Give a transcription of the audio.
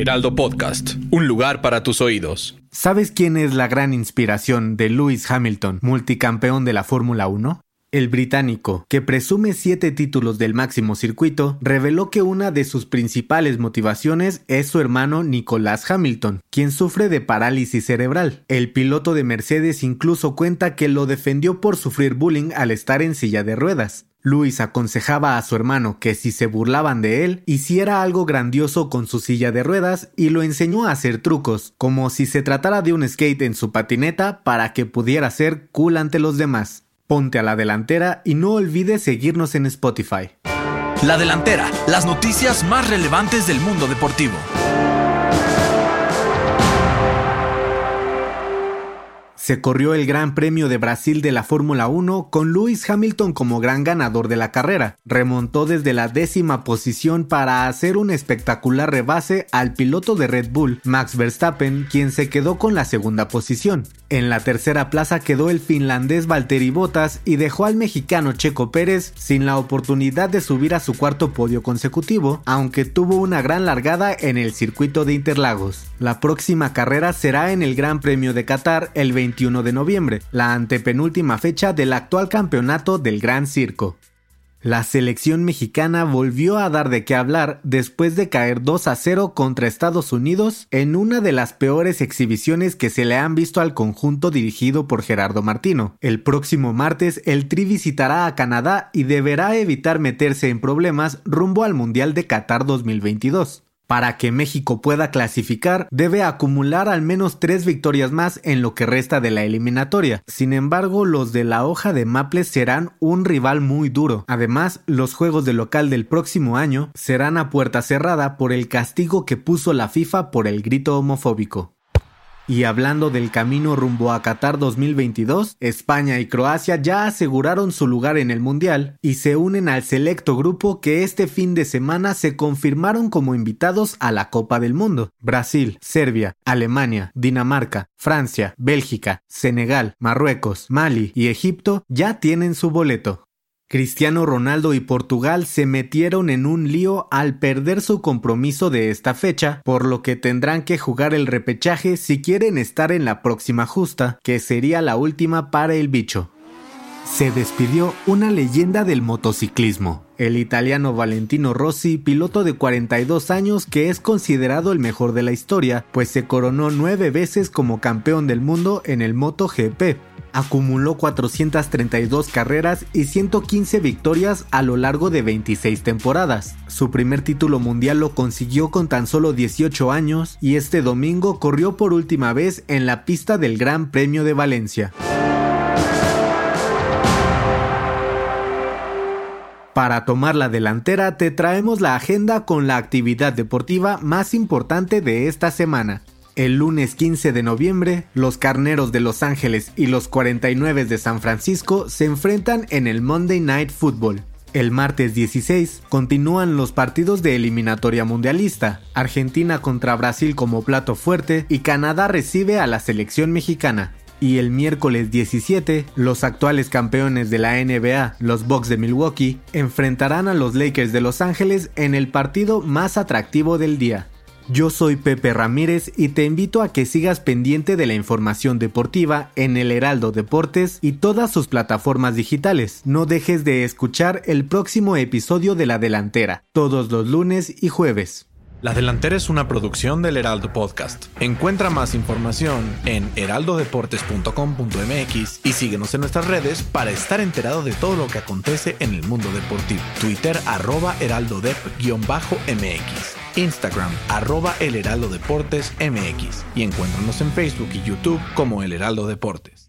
Heraldo Podcast, un lugar para tus oídos. ¿Sabes quién es la gran inspiración de Lewis Hamilton, multicampeón de la Fórmula 1? El británico, que presume siete títulos del máximo circuito, reveló que una de sus principales motivaciones es su hermano Nicolás Hamilton, quien sufre de parálisis cerebral. El piloto de Mercedes incluso cuenta que lo defendió por sufrir bullying al estar en silla de ruedas. Luis aconsejaba a su hermano que si se burlaban de él, hiciera algo grandioso con su silla de ruedas y lo enseñó a hacer trucos, como si se tratara de un skate en su patineta para que pudiera ser cool ante los demás. Ponte a la delantera y no olvides seguirnos en Spotify. La delantera, las noticias más relevantes del mundo deportivo. Se corrió el Gran Premio de Brasil de la Fórmula 1 con Lewis Hamilton como gran ganador de la carrera. Remontó desde la décima posición para hacer un espectacular rebase al piloto de Red Bull, Max Verstappen, quien se quedó con la segunda posición. En la tercera plaza quedó el finlandés Valtteri Bottas y dejó al mexicano Checo Pérez sin la oportunidad de subir a su cuarto podio consecutivo, aunque tuvo una gran largada en el circuito de Interlagos. La próxima carrera será en el Gran Premio de Qatar el 20 de noviembre, la antepenúltima fecha del actual campeonato del Gran Circo. La selección mexicana volvió a dar de qué hablar después de caer 2 a 0 contra Estados Unidos en una de las peores exhibiciones que se le han visto al conjunto dirigido por Gerardo Martino. El próximo martes el Tri visitará a Canadá y deberá evitar meterse en problemas rumbo al Mundial de Qatar 2022. Para que México pueda clasificar, debe acumular al menos tres victorias más en lo que resta de la eliminatoria. Sin embargo, los de la hoja de Maples serán un rival muy duro. Además, los juegos de local del próximo año serán a puerta cerrada por el castigo que puso la FIFA por el grito homofóbico. Y hablando del camino rumbo a Qatar 2022, España y Croacia ya aseguraron su lugar en el Mundial y se unen al selecto grupo que este fin de semana se confirmaron como invitados a la Copa del Mundo. Brasil, Serbia, Alemania, Dinamarca, Francia, Bélgica, Senegal, Marruecos, Mali y Egipto ya tienen su boleto. Cristiano Ronaldo y Portugal se metieron en un lío al perder su compromiso de esta fecha, por lo que tendrán que jugar el repechaje si quieren estar en la próxima justa, que sería la última para el bicho. Se despidió una leyenda del motociclismo, el italiano Valentino Rossi, piloto de 42 años que es considerado el mejor de la historia, pues se coronó nueve veces como campeón del mundo en el MotoGP acumuló 432 carreras y 115 victorias a lo largo de 26 temporadas. Su primer título mundial lo consiguió con tan solo 18 años y este domingo corrió por última vez en la pista del Gran Premio de Valencia. Para tomar la delantera te traemos la agenda con la actividad deportiva más importante de esta semana. El lunes 15 de noviembre, los Carneros de Los Ángeles y los 49 de San Francisco se enfrentan en el Monday Night Football. El martes 16 continúan los partidos de eliminatoria mundialista, Argentina contra Brasil como plato fuerte y Canadá recibe a la selección mexicana. Y el miércoles 17, los actuales campeones de la NBA, los Bucks de Milwaukee, enfrentarán a los Lakers de Los Ángeles en el partido más atractivo del día. Yo soy Pepe Ramírez y te invito a que sigas pendiente de la información deportiva en el Heraldo Deportes y todas sus plataformas digitales. No dejes de escuchar el próximo episodio de La Delantera, todos los lunes y jueves. La Delantera es una producción del Heraldo Podcast. Encuentra más información en heraldodeportes.com.mx y síguenos en nuestras redes para estar enterado de todo lo que acontece en el mundo deportivo. Twitter arroba heraldodep-mx. Instagram, arroba El Heraldo Deportes MX y encuéntranos en Facebook y YouTube como El Heraldo Deportes.